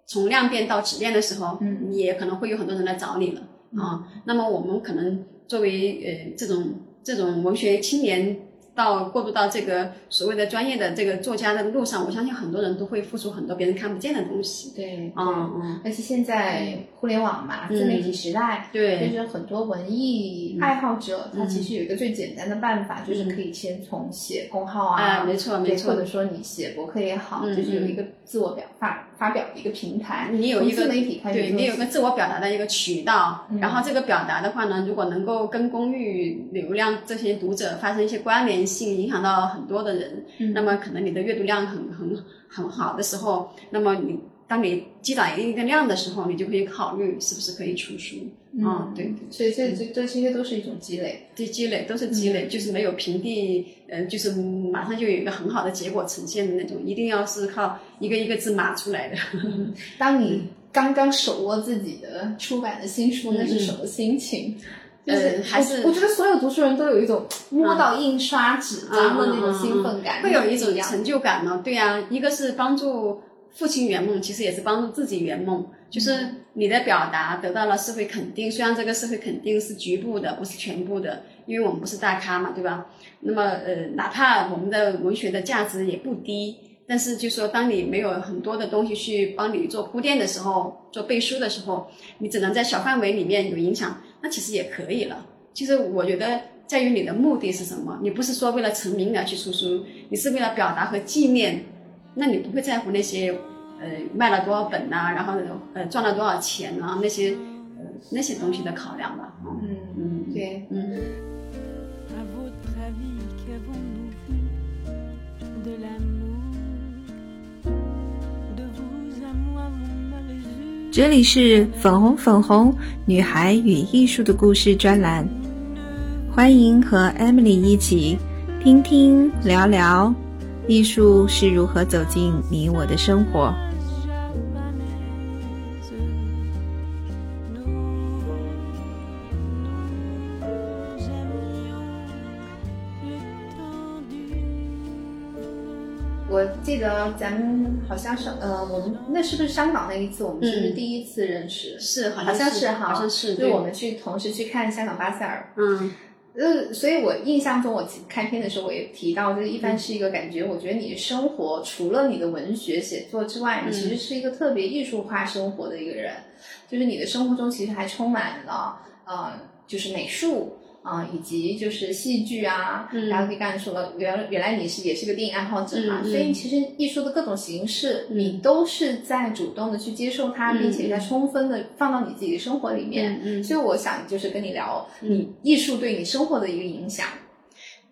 从量变到质变的时候，嗯你也可能会有很多人来找你了啊。那么我们可能作为呃这种这种文学青年。到过渡到这个所谓的专业的这个作家的路上，我相信很多人都会付出很多别人看不见的东西。对，嗯嗯，而且现在互联网嘛，自媒体时代，对，就是很多文艺爱好者，他其实有一个最简单的办法，就是可以先从写公号啊，没错没错，或者说你写博客也好，就是有一个自我表发发表的一个平台，你有一个自媒体开始，对你有个自我表达的一个渠道，然后这个表达的话呢，如果能够跟公域流量这些读者发生一些关联性，影响到。很多的人，那么可能你的阅读量很很很好的时候，那么你当你积攒一定的量的时候，你就可以考虑是不是可以出书啊？对，所以这这这些都是一种积累，这积累都是积累，就是没有平地，呃，就是马上就有一个很好的结果呈现的那种，一定要是靠一个一个字码出来的。当你刚刚手握自己的出版的新书，那是什么心情？呃，还是我觉得所有读书人都有一种摸到印刷纸张的那种兴奋感，会有一种成就感呢。对呀，一个是帮助父亲圆梦，其实也是帮助自己圆梦。就是你的表达得到了社会肯定，虽然这个社会肯定是局部的，不是全部的，因为我们不是大咖嘛，对吧？那么呃，哪怕我们的文学的价值也不低，但是就说当你没有很多的东西去帮你做铺垫的时候，做背书的时候，你只能在小范围里面有影响。那其实也可以了。其实我觉得在于你的目的是什么。你不是说为了成名而去出书，你是为了表达和纪念。那你不会在乎那些呃卖了多少本呐，然后呃赚了多少钱啊那些呃那些东西的考量吧。嗯嗯，对，嗯。这里是粉红粉红女孩与艺术的故事专栏，欢迎和 Emily 一起听听聊聊艺术是如何走进你我的生活。咱们好像是，呃，我们那是不是香港那一次？我们是不是第一次认识？是，好像是哈，好像是。就我们去同时去看香港巴塞尔。嗯。呃，所以我印象中，我开篇的时候我也提到，就是一般是一个感觉，我觉得你生活除了你的文学写作之外，你其实是一个特别艺术化生活的一个人，就是你的生活中其实还充满了，呃，就是美术。啊，以及就是戏剧啊，然后你刚才说了，原原来你是也是个电影爱好者嘛，所以其实艺术的各种形式，你都是在主动的去接受它，并且在充分的放到你自己的生活里面。所以我想就是跟你聊，你艺术对你生活的一个影响。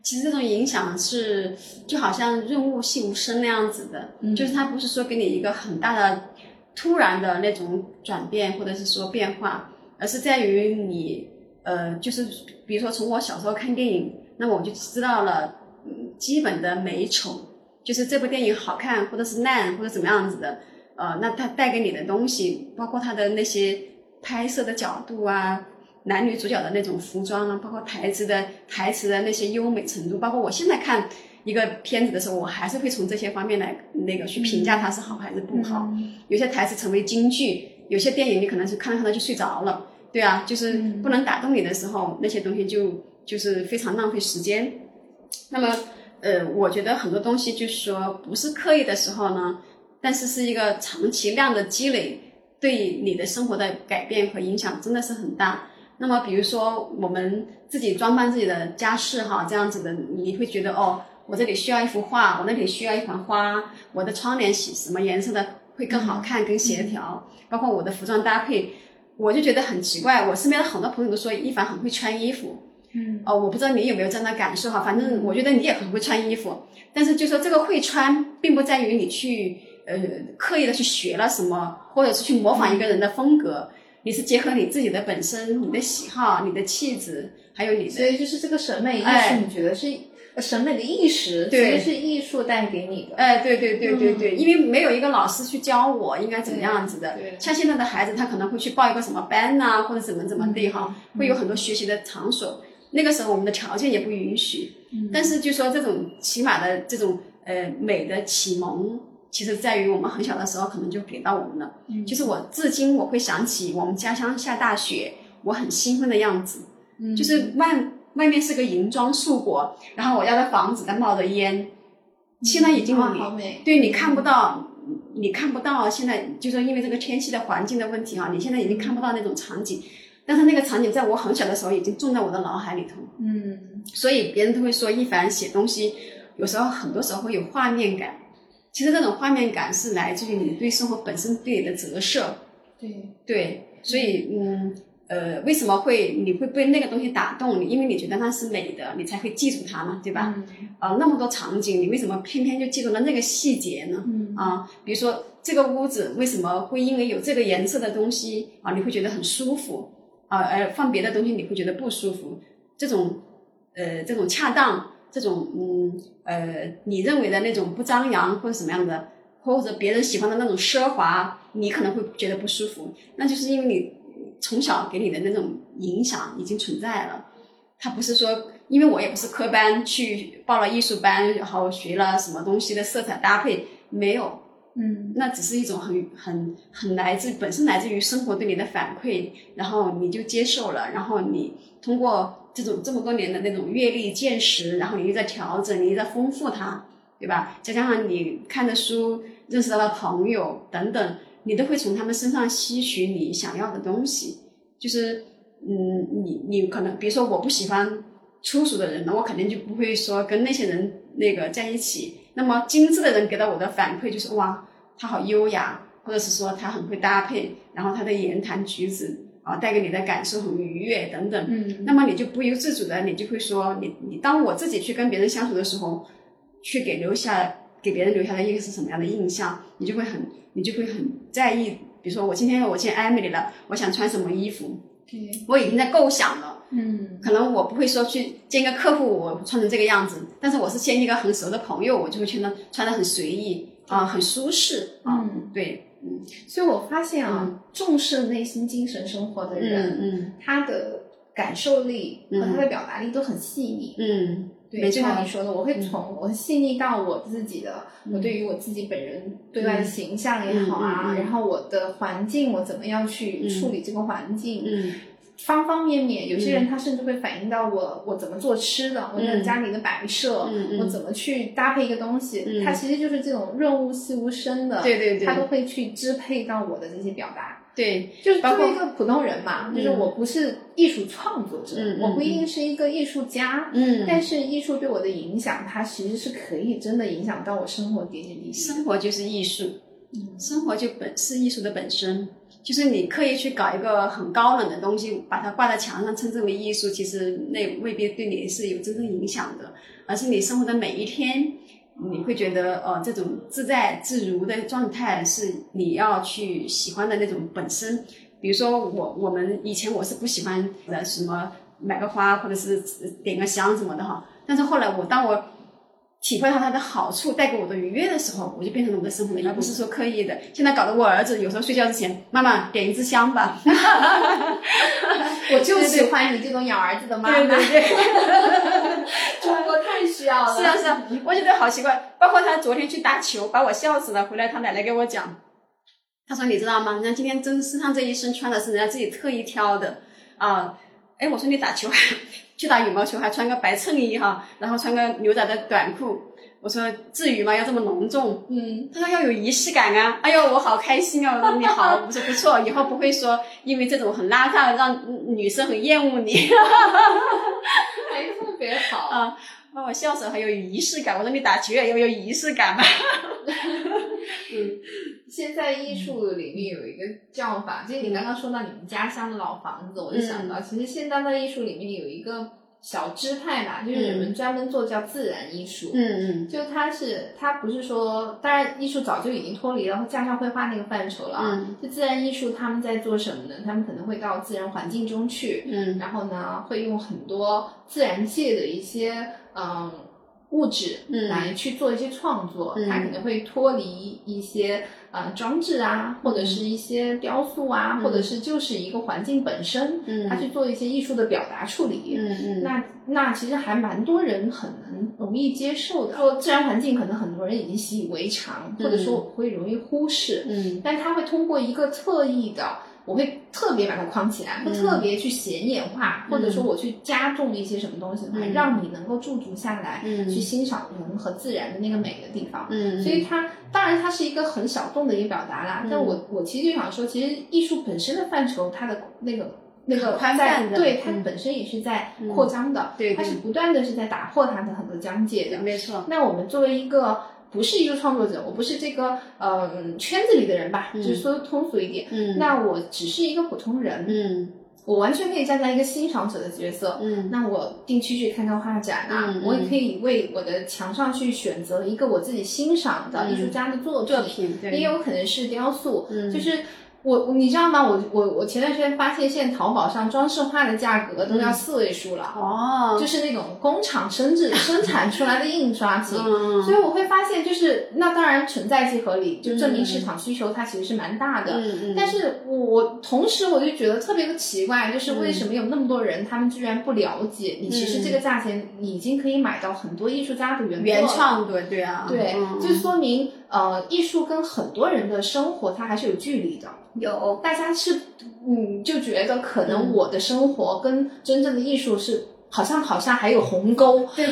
其实这种影响是就好像润物细无声那样子的，就是它不是说给你一个很大的突然的那种转变或者是说变化，而是在于你。呃，就是比如说从我小时候看电影，那么我就知道了，嗯，基本的美丑，就是这部电影好看或者是烂或者怎么样子的，呃，那它带给你的东西，包括它的那些拍摄的角度啊，男女主角的那种服装啊，包括台词的台词的那些优美程度，包括我现在看一个片子的时候，我还是会从这些方面来那个去评价它是好还是不好。有些台词成为金句，有些电影你可能是看着看着就睡着了。对啊，就是不能打动你的时候，那些东西就就是非常浪费时间。那么，呃，我觉得很多东西就是说不是刻意的时候呢，但是是一个长期量的积累，对你的生活的改变和影响真的是很大。那么，比如说我们自己装扮自己的家饰哈，这样子的，你会觉得哦，我这里需要一幅画，我那里需要一盆花，我的窗帘洗什么颜色的会更好看、更协调，包括我的服装搭配。我就觉得很奇怪，我身边的很多朋友都说一凡很会穿衣服，嗯，哦，我不知道你有没有这样的感受哈，反正我觉得你也很会穿衣服，但是就说这个会穿，并不在于你去呃刻意的去学了什么，或者是去模仿一个人的风格，你是结合你自己的本身、你的喜好、你的气质，还有你的，所以就是这个审美艺术，你觉得是审美的意识，其实是艺术带给你的。哎，对对对对对，因为没有一个老师去教我应该怎么样子的。像现在的孩子，他可能会去报一个什么班呐、或者怎么怎么地哈，会有很多学习的场所。那个时候我们的条件也不允许，但是就说这种起码的这种呃美的启蒙，其实在于我们很小的时候可能就给到我们了。就是我至今我会想起我们家乡下大雪，我很兴奋的样子。嗯就是外外面是个银装素裹，然后我家的房子在冒着烟，现在已经对你看不到，你看不到现在就说因为这个天气的环境的问题啊，你现在已经看不到那种场景，但是那个场景在我很小的时候已经种在我的脑海里头，嗯。所以别人都会说一凡写东西，有时候很多时候会有画面感。其实这种画面感是来自于你对生活本身对你的折射，对，对，所以嗯呃，为什么会你会被那个东西打动？你因为你觉得它是美的，你才会记住它嘛，对吧？嗯啊、那么多场景，你为什么偏偏就记住了那个细节呢？嗯啊，比如说这个屋子为什么会因为有这个颜色的东西啊，你会觉得很舒服啊，而放别的东西你会觉得不舒服？这种呃这种恰当，这种嗯呃你认为的那种不张扬或者什么样的，或者别人喜欢的那种奢华，你可能会觉得不舒服，那就是因为你从小给你的那种影响已经存在了。他不是说，因为我也不是科班去报了艺术班，然后学了什么东西的色彩搭配，没有，嗯那只是一种很很很来自本身来自于生活对你的反馈，然后你就接受了，然后你通过这种这么多年的那种阅历见识，然后你又在调整，你又在丰富它，对吧？再加上你看的书、认识到的朋友等等，你都会从他们身上吸取你想要的东西。就是，嗯，你你可能比如说我不喜欢粗俗的人，那我肯定就不会说跟那些人那个在一起。那么精致的人给到我的反馈就是哇，他好优雅，或者是说他很会搭配，然后他的言谈举止啊，带给你的感受很愉悦等等。嗯那么你就不由自主的，你就会说，你你当我自己去跟别人相处的时候，去给留下给别人留下的一个是什么样的印象，你就会很你就会很在意。比如说我今天我见 Emily 了，我想穿什么衣服，对，我已经在构想了。嗯可能我不会说去见一个客户，我穿成这个样子，但是我是见一个很熟的朋友，我就会穿的穿的很随意啊、很舒适啊、嗯对，嗯所以我发现啊，重视内心精神生活的人，嗯他的感受力和他的表达力都很细腻。嗯对，就像你说的，我会从我细腻到我自己的，我对于我自己本人对外的形象也好啊，然后我的环境，我怎么样去处理这个环境，嗯。方方面面。有些人他甚至会反映到我我怎么做吃的，我的家里的摆设，我怎么去搭配一个东西，嗯。它其实就是这种润物细无声的，对对对。它都会去支配到我的这些表达。对，就是作包括为一个普通人嘛，就是我不是艺术创作者，我不一定是一个艺术家，嗯。但是艺术对我的影响，它其实是可以真的影响到我生活点点滴。生活就是艺术，嗯。生活就本是艺术的本身。就是你刻意去搞一个很高冷的东西，把它挂在墙上，称之为艺术，其实那未必对你是有真正影响的，而是你生活的每一天，你会觉得呃这种自在自如的状态是你要去喜欢的那种本身。比如说我我们以前我是不喜欢的什么买个花或者是点个香什么的哈，但是后来我当我体会到它的好处带给我的愉悦的时候，我就变成了我的生活的一部分，而不是说刻意的。现在搞得我儿子有时候睡觉之前，妈妈点一支香吧。我就喜欢你这种养儿子的妈妈，对对对，需要了。是啊是啊，我觉得好奇怪。包括他昨天去打球，把我笑死了。回来他奶奶给我讲，他说你知道吗？人家今天真身上这一身穿的是人家自己特意挑的啊。哎，我说你打球还 去打羽毛球还穿个白衬衣哈，然后穿个牛仔的短裤。我说至于吗？要这么隆重？嗯，他说要有仪式感啊！哎呦，我好开心啊！我说你好，我说不错，以后不会说因为这种很邋遢让女生很厌恶你 还特别好。啊。把我笑死了，还有仪式感。我说你打球也要有仪式感嘛。现在艺术里面有一个叫法，就是你刚刚说到你们家乡的老房子，我就想到，其实现在的艺术里面有一个小支派吧，就是人们专门做叫自然艺术。嗯嗯就它是，它不是说，当然艺术早就已经脱离了架上绘画那个范畴了啊。嗯就自然艺术，他们在做什么呢？他们可能会到自然环境中去，嗯然后呢，会用很多自然界的一些嗯物质嗯来去做一些创作，嗯它可能会脱离一些呃装置啊，或者是一些雕塑啊，嗯或者是就是一个环境本身，嗯它去做一些艺术的表达处理。嗯嗯，那那其实还蛮多人很能容易接受的。说自然环境，可能很多人已经习以为常，或者说我会容易忽视。嗯但它会通过一个特意的，我会特别把它框起来，会特别去显眼化，或者说我去加重一些什么东西的话，嗯让你能够驻足下来，嗯去欣赏人和自然的那个美的地方。嗯，所以它当然它是一个很小众的一个表达啦，嗯但我我其实就想说，其实艺术本身的范畴，它的那个。那个宽在泛的对它嗯本身也是在扩张的，对对它是不断的是在打破它的很多疆界的。没错，那我们作为一个不是艺术创作者，我不是这个呃圈子里的人吧，嗯。就是说通俗一点，嗯。那我只是一个普通人，嗯。我完全可以站在一个欣赏者的角色。嗯。那我定期去看看画展啊，我也可以为我的墙上去选择一个我自己欣赏的嗯艺术家的作品，作品对。也有可能是雕塑，嗯。就是。我我你知道吗？我我我前段时间发现，现在淘宝上装饰画的价格都要四位数了，哦，就是那种工厂生制生产出来的印刷 品。嗯。所以我会发现，就是那当然存在即合理，就证明市场需求它其实是蛮大的。嗯嗯，但是我我同时我就觉得特别的奇怪，就是为什么有那么多人，他们居然不了解，你其实这个价钱已经可以买到很多艺术家的原原创对对啊，对，嗯。就说明呃，艺术跟很多人的生活它还是有距离的。有大家是嗯，就觉得可能我的生活跟真正的艺术是好像好像还有鸿沟，对，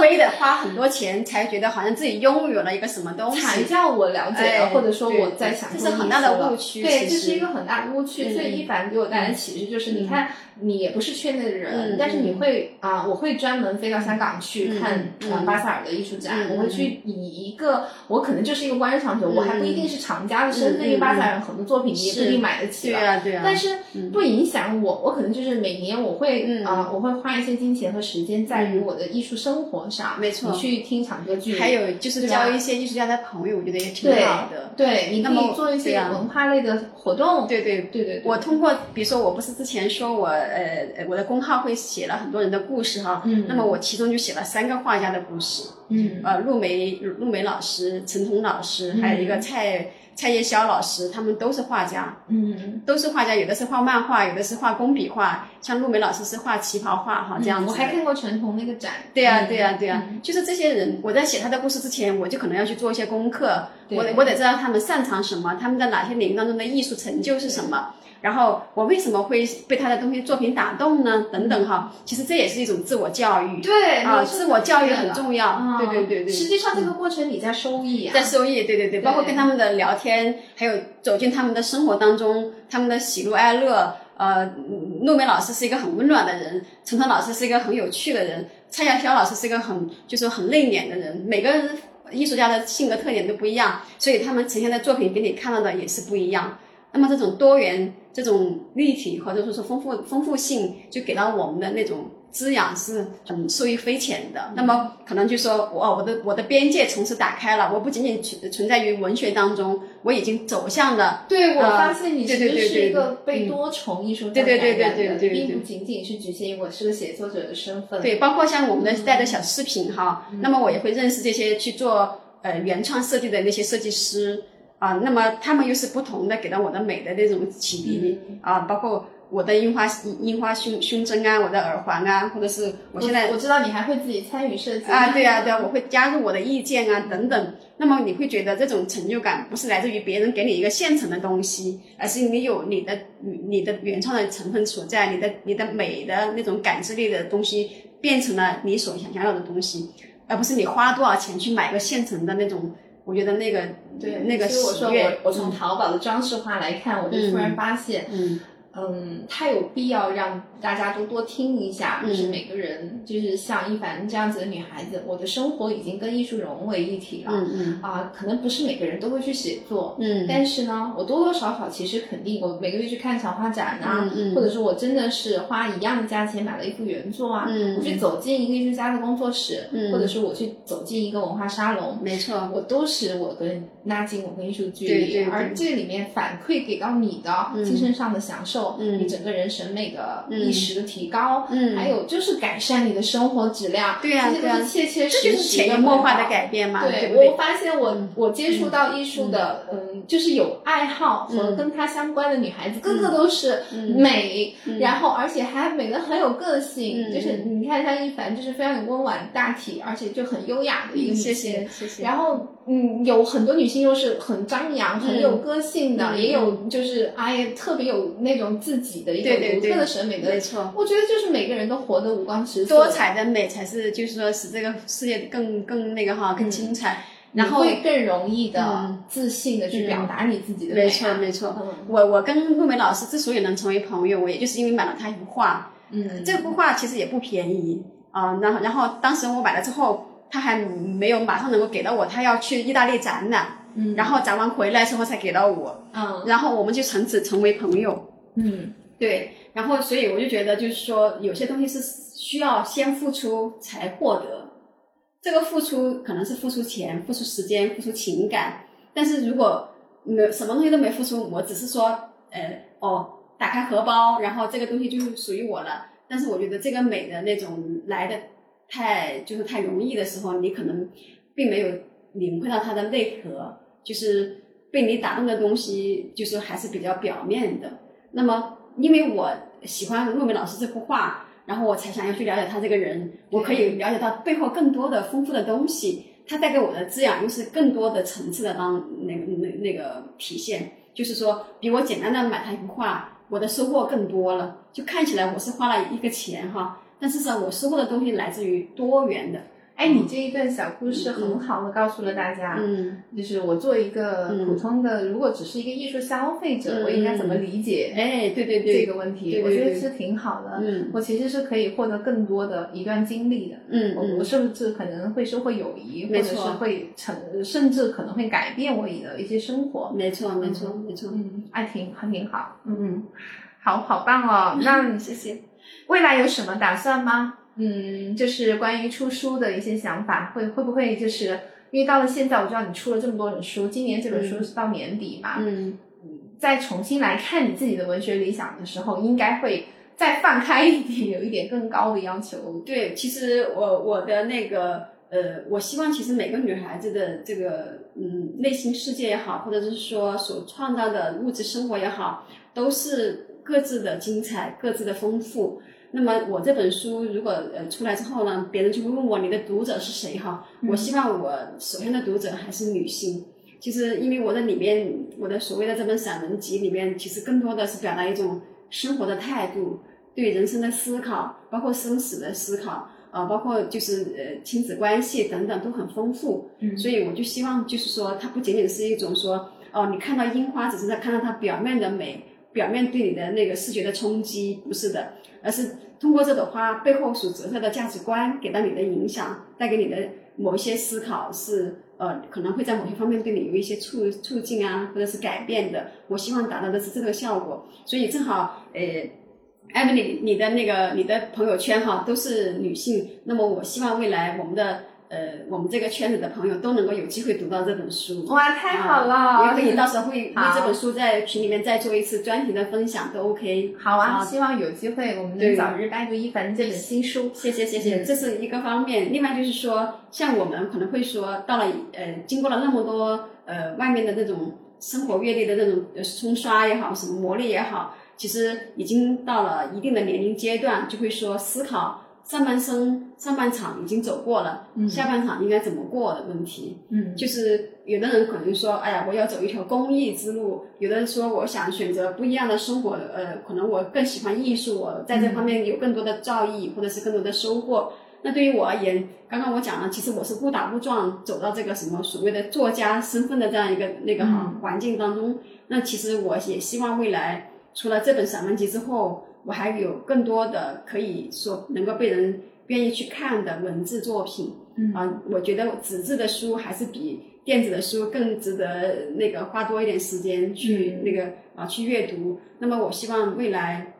非得花很多钱才觉得好像自己拥有了一个什么东西。才叫我了解了，哎或者说我在享受这是很大的误区对，这是一个很大的误区。嗯所以一凡给我带来的启示就是，你看你也不是圈内的人嗯，但是你会啊，我会专门飞到香港去嗯看嗯呃巴塞尔的艺术展，嗯我会去以一个我可能就是一个观赏者，我还不一定是藏家的身份，嗯因为巴塞尔很多作品你也不一定买得起了。对啊对啊，但是不影响我，我可能就是每年我会嗯。啊、我会花一些金钱和时间在于我的艺术生活上，没错你去听场歌剧，还有就是交一些艺术家的朋友，我觉得也挺好的。对，你可那么以做一些文化类的活动。对对对对对，我通过，比如说，我不是之前说我呃呃我的公号会写了很多人的故事哈，嗯那么我其中就写了三个画家的故事，嗯呃，陆梅陆梅老师、陈彤老师，还有一个蔡蔡叶霄老师，他们都是画家，嗯，都是画家，有的是画漫画，有的是画工笔画，像陆梅老师是画旗袍画哈，这样子。嗯我还看过陈彤那个展。对呀、嗯对呀、对呀、就是这些人，我在写他的故事之前，我就可能要去做一些功课，对我得我得知道他们擅长什么，他们在哪些领域当中的艺术成就是什么，然后我为什么会被他的东西作品打动呢？等等哈，其实这也是一种自我教育，对啊，自我教育很重要，啊对对对对。实际上这个过程你在收益啊，在收益，对对对，包括跟他们的聊天，还有走进他们的生活当中，他们的喜怒哀乐。呃，陆梅老师是一个很温暖的人，陈涛老师是一个很有趣的人，蔡亚潇老师是一个很就是很内敛的人。每个人艺术家的性格特点都不一样，所以他们呈现的作品给你看到的也是不一样。那么这种多元、这种立体或者说是丰富丰富性，就给到我们的那种滋养是很受益匪浅的。那么可能就说，我我的我的边界从此打开了，我不仅仅存存在于文学当中，我已经走向了。对，我发现你其实是一个被多重艺术对对对对对并不仅仅是局限于我是个写作者的身份。对，包括像我们的带的小饰品哈，那么我也会认识这些去做呃原创设计的那些设计师啊，那么他们又是不同的给到我的美的那种启迪、啊，包括我的樱花樱花胸胸针啊，我的耳环啊，或者是我现在我知道你还会自己参与设计啊，对啊，对啊，我会加入我的意见啊，等等。那么你会觉得这种成就感不是来自于别人给你一个现成的东西，而是你有你的你的原创的成分所在，你的你的美的那种感知力的东西变成了你所想要的东西，而不是你花多少钱去买个现成的那种。我觉得那个对那个所以我说我我从淘宝的装饰画来看，我就突然发现，嗯嗯，它有必要让大家都多听一下，嗯就是每个人，就是像一凡这样子的女孩子，我的生活已经跟艺术融为一体了。嗯嗯。啊，可能不是每个人都会去写作，嗯。但是呢，我多多少少其实肯定，我每个月去看场画展啊，嗯嗯。或者说我真的是花一样的价钱买了一幅原作啊，嗯我去走进一个艺术家的工作室，嗯。或者是我去走进一个文化沙龙，没错，我都是我跟拉近我跟艺术的距离，对对对。而这里面反馈给到你的嗯。精神上的享受，嗯。你整个人审美的嗯意识的提高，嗯。还有就是改善你的生活质量，这些都是切切实实的默化的改变嘛，对，我？发现我、嗯。我接触到艺术的，嗯，就是有爱好和嗯。跟它相关的女孩子，个个都是嗯。美，嗯。然后而且还美的很有个性。嗯。就是你看像一凡，就是非常有温婉大体，而且就很优雅的一个女谢性。谢谢谢。然后，嗯，有很多女性又是很张扬、很有个性的，嗯。也有就是哎，特别有那种自己的一种对对对独特的审美的。没错，我觉得就是每个人都活得五光十色，多彩的美才是，就是说使这个世界更更那个哈，更精彩。然后会更容易的嗯。自信的去表达你自己的美、啊没错没错，嗯。我我跟陆梅老师之所以能成为朋友，我也就是因为买了他一幅画。嗯，这幅画其实也不便宜啊、然后然后当时我买了之后，他还没有马上能够给到我，他要去意大利展览，嗯然后展完回来之后才给到我，嗯然后我们就从此成为朋友。嗯对，然后所以我就觉得，就是说有些东西是需要先付出才获得。这个付出可能是付出钱、付出时间、付出情感，但是如果没有什么东西都没付出，我只是说，呃，哦，打开荷包，然后这个东西就属于我了。但是我觉得这个美的那种来的太就是太容易的时候，你可能并没有领会到它的内核，就是被你打动的东西，就是还是比较表面的。那么，因为我喜欢陆梅老师这幅画，然后我才想要去了解他这个人，我可以了解到背后更多的丰富的东西。他带给我的滋养又是更多的层次的当那个那那个体现，就是说，比我简单的买他一幅画，我的收获更多了。就看起来我是花了一个钱哈，但事实上我收获的东西来自于多元的。哎，你这一段小故事很好的告诉了大家，嗯，就是我作为一个嗯普通的，如果只是一个艺术消费者，嗯我应该怎么理解哎，对对对这，个问题？我觉得是挺好的。嗯我其实是可以获得更多的一段经历的。嗯我我嗯，甚至可能会收获友谊，或者是会成，甚至可能会改变我的一些生活。没错没错没错。嗯，还挺还挺好。嗯嗯，好好棒哦。那 谢谢。未来有什么打算吗？嗯，就是关于出书的一些想法，会会不会就是因为到了现在，我知道你出了这么多本书，今年这本书是到年底嘛，嗯，再重新来看你自己的文学理想的时候，应该会再放开一点，有一点更高的要求。对，其实我我的那个呃，我希望其实每个女孩子的这个嗯内心世界也好，或者是说所创造的物质生活也好，都是各自的精彩，各自的丰富。那么我这本书如果呃出来之后呢，别人就会问我你的读者是谁哈？我希望我首先的读者还是女性。其实因为我的里面，我的所谓的这本散文集里面，其实更多的是表达一种生活的态度，对人生的思考，包括生死的思考。啊，包括就是呃亲子关系等等都很丰富，嗯所以我就希望就是说，它不仅仅是一种说哦，你看到樱花只是在看到它表面的美，表面对你的那个视觉的冲击，不是的，而是通过这朵花背后所折射的价值观给到你的影响，带给你的某一些思考是呃可能会在某些方面对你有一些促促进啊，或者是改变的。我希望达到的是这个效果，所以正好呃。艾米丽，你的那个你的朋友圈哈都是女性，那么我希望未来我们的呃我们这个圈子的朋友都能够有机会读到这本书。哇，太好了！啊也可以到时候会为这本书在群里面再做一次专题的分享，都 OK。好啊，好希望有机会我们能早日拜读一凡这本新书。谢谢谢谢，嗯这是一个方面。另外就是说，像我们可能会说，到了呃，经过了那么多呃外面的那种生活阅历的那种呃冲刷也好，什么磨砺也好，其实已经到了一定的年龄阶段，就会说思考上半生上半场已经走过了，嗯下半场应该怎么过的问题。嗯就是有的人可能说，哎呀，我要走一条公益之路；有的人说，我想选择不一样的生活，呃，可能我更喜欢艺术，我在这方面有更多的造诣，或者是更多的收获。那对于我而言，刚刚我讲了，其实我是误打误撞走到这个什么所谓的作家身份的这样一个那个哈环境当中。那其实我也希望未来除了这本散文集之后，我还有更多的可以说能够被人愿意去看的文字作品。嗯啊，我觉得纸质的书还是比电子的书更值得那个花多一点时间去嗯那个啊去阅读。那么我希望未来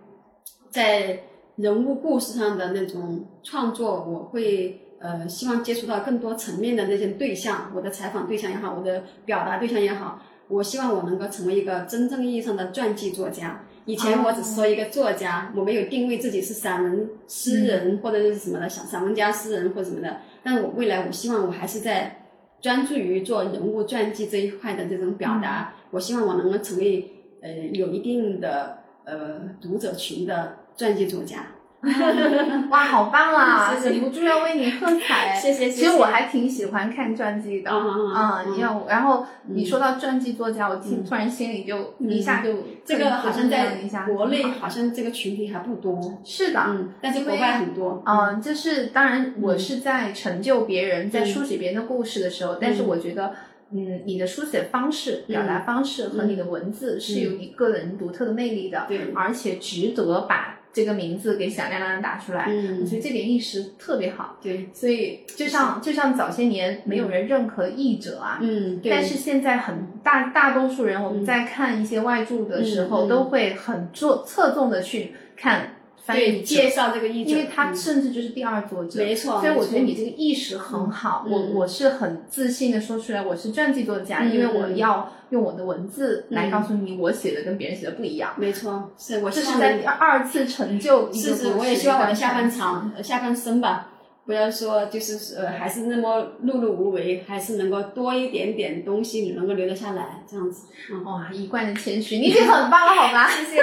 在人物故事上的那种创作，我会呃，希望接触到更多层面的那些对象，我的采访对象也好，我的表达对象也好，我希望我能够成为一个真正意义上的传记作家。以前我只是说一个作家，我没有定位自己是散文诗人或者是什么的，散散文家诗人或者什么的。但我未来我希望我还是在专注于做人物传记这一块的这种表达。我希望我能够成为呃有一定的呃读者群的传记作家。哇，好棒啊！忍不住要为你喝彩。谢谢谢谢。其实我还挺喜欢看传记的，嗯嗯啊，嗯因为我然后你说到传记作家，我听突然心里就一下就这个好像在国内好像这个群体还不多，是的，嗯，但是国外很多。嗯，就是当然，我是在成就别人，在书写别人的故事的时候，但是我觉得，嗯，你的书写方式、表达方式和你的文字是有你个人独特的魅力的，对。而且值得把这个名字给响亮亮的打出来。嗯。我觉得这点意识特别好。对，所以就像就像早些年没有人认可译者啊，嗯，对。但是现在很大大多数人，我们在看一些外著的时候，都会很做侧重的去看翻译者对介绍这个译者，因为他嗯甚至就是第二作者，没错所以我觉得你这个意识很好。我我是很自信的说出来，我是传记作家，嗯因为我要用我的文字来嗯告诉你，我写的跟别人写的不一样。没错，是我是在第二次成就一个是是，我也希望我的下半场。下半生吧，不要说就是呃，还是那么碌碌无为，还是能够多一点点东西你能够留得下来，这样子。嗯，哇，一贯的谦虚，你已经很棒了，好吗？谢谢谢谢。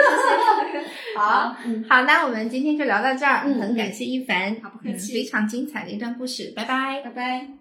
好，嗯，好，那我们今天就聊到这儿，嗯很感谢一凡，好不客气嗯非常精彩的一段故事，拜拜。拜拜。